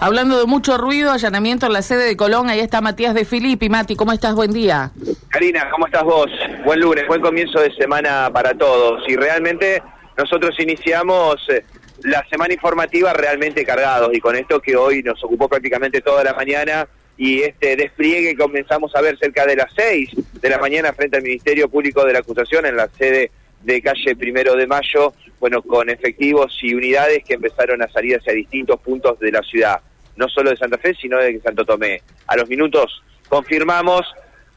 Hablando de mucho ruido, allanamiento en la sede de Colón, ahí está Matías de Filippi. Mati, ¿cómo estás? Buen día. Karina, ¿cómo estás vos? Buen lunes, buen comienzo de semana para todos. Y realmente nosotros iniciamos eh, la semana informativa realmente cargados y con esto que hoy nos ocupó prácticamente toda la mañana y este despliegue comenzamos a ver cerca de las seis de la mañana frente al Ministerio Público de la Acusación en la sede de calle Primero de Mayo, bueno, con efectivos y unidades que empezaron a salir hacia distintos puntos de la ciudad no solo de Santa Fe, sino de Santo Tomé. A los minutos confirmamos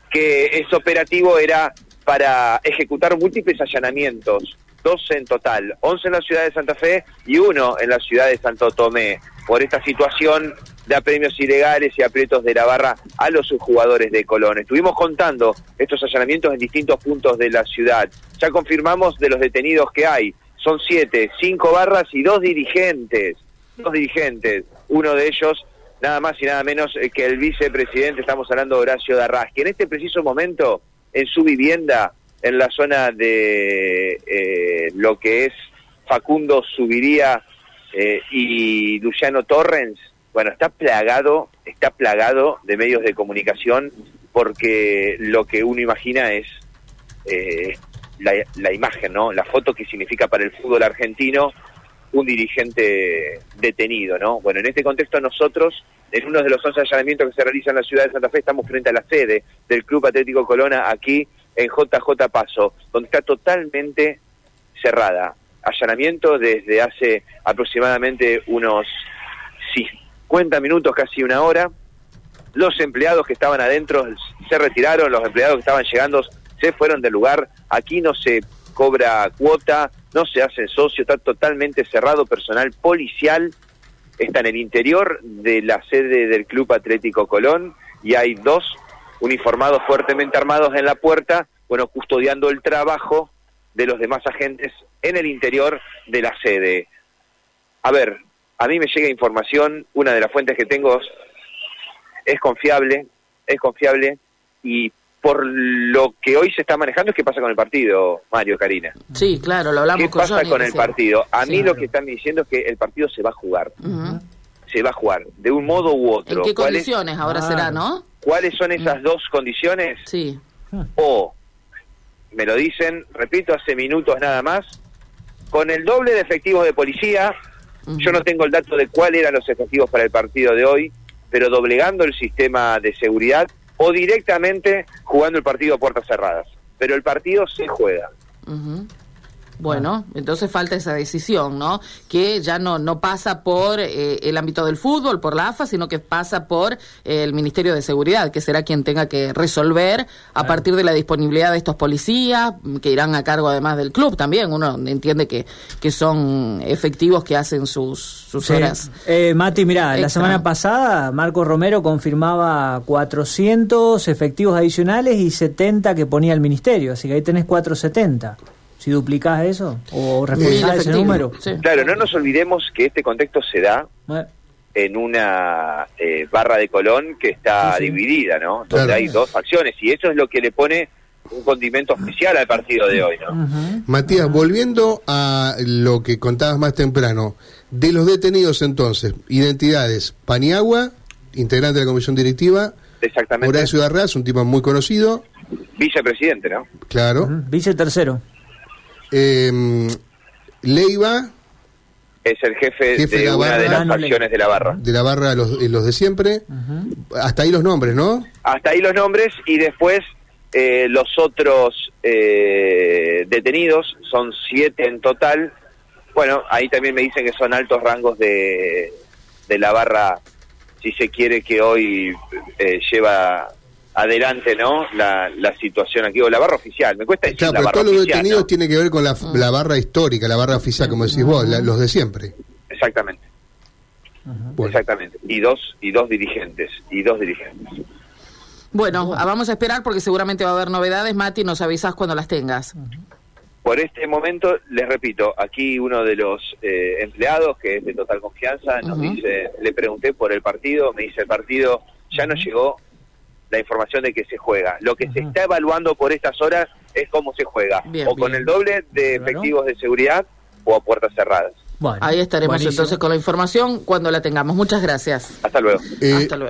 que ese operativo era para ejecutar múltiples allanamientos, 12 en total, 11 en la ciudad de Santa Fe y uno en la ciudad de Santo Tomé, por esta situación de apremios ilegales y aprietos de la barra a los subjugadores de Colón. Estuvimos contando estos allanamientos en distintos puntos de la ciudad. Ya confirmamos de los detenidos que hay. Son siete, cinco barras y dos dirigentes. Dos dirigentes uno de ellos nada más y nada menos que el vicepresidente, estamos hablando de Horacio Darras, que en este preciso momento, en su vivienda, en la zona de eh, lo que es Facundo Subiría eh, y Luciano Torrens, bueno, está plagado, está plagado de medios de comunicación porque lo que uno imagina es eh, la, la imagen, ¿no? La foto que significa para el fútbol argentino un dirigente detenido, ¿no? Bueno, en este contexto nosotros, en uno de los 11 allanamientos que se realizan en la ciudad de Santa Fe, estamos frente a la sede del Club Atlético Colona, aquí en JJ Paso, donde está totalmente cerrada. Allanamiento desde hace aproximadamente unos 50 minutos, casi una hora. Los empleados que estaban adentro se retiraron, los empleados que estaban llegando se fueron del lugar. Aquí no se cobra cuota, no se hace socio, está totalmente cerrado, personal policial está en el interior de la sede del Club Atlético Colón y hay dos uniformados fuertemente armados en la puerta, bueno, custodiando el trabajo de los demás agentes en el interior de la sede. A ver, a mí me llega información, una de las fuentes que tengo es confiable, es confiable y por lo que hoy se está manejando es qué pasa con el partido, Mario Karina. Sí, claro, lo hablamos ¿Qué pasa con el partido? A mí lo que están diciendo es que el partido se va a jugar. Se va a jugar, de un modo u otro. ¿En qué condiciones ahora será, no? ¿Cuáles son esas dos condiciones? Sí. O, me lo dicen, repito, hace minutos nada más, con el doble de efectivos de policía, yo no tengo el dato de cuáles eran los efectivos para el partido de hoy, pero doblegando el sistema de seguridad o directamente jugando el partido a puertas cerradas. Pero el partido se juega. Bueno, entonces falta esa decisión, ¿no? Que ya no, no pasa por eh, el ámbito del fútbol, por la AFA, sino que pasa por eh, el Ministerio de Seguridad, que será quien tenga que resolver a partir de la disponibilidad de estos policías, que irán a cargo además del club también. Uno entiende que, que son efectivos que hacen sus, sus horas. Eh, Mati, mira, la semana pasada Marco Romero confirmaba 400 efectivos adicionales y 70 que ponía el Ministerio, así que ahí tenés 470 si duplicás eso o reforzás ese número. Claro, no nos olvidemos que este contexto se da en una eh, barra de Colón que está dividida, ¿no? Donde hay dos facciones y eso es lo que le pone un condimento especial al partido de hoy, ¿no? Matías, volviendo a lo que contabas más temprano, de los detenidos entonces, identidades, Paniagua, integrante de la comisión directiva, Exactamente. Horacio Arras, un tipo muy conocido. Vicepresidente, ¿no? Claro. Vice tercero. Eh, Leiva. Es el jefe, de, una de las facciones de la barra. De la barra, los, eh, los de siempre. Hasta ahí los nombres, ¿no? Hasta ahí los nombres y después eh, los otros eh, detenidos, son siete en total. Bueno, ahí también me dicen que son altos rangos de, de la barra, si se quiere, que hoy lleva adelante no la, la situación aquí o la barra oficial. Me cuesta decir claro, la pero barra todos los oficial, detenidos ¿no? tiene que ver con la, la, barra histórica la barra oficial como decís vos la, los de siempre. Exactamente. Bueno. exactamente. Y dos y dos dirigentes y dos dirigentes. Bueno, vamos a esperar porque seguramente va a haber novedades. Mati nos avisas cuando las tengas. Por este momento, les repito, aquí uno de los eh, empleados, que es de total confianza, nos uh -huh. dice, le pregunté por el partido, me dice, el partido ya no llegó, la información de que se juega. Lo que uh -huh. se está evaluando por estas horas es cómo se juega, bien, o con el doble de efectivos de seguridad o a puertas cerradas. Ahí estaremos entonces con la información cuando la tengamos. Muchas gracias. Hasta luego. Eh, Hasta luego.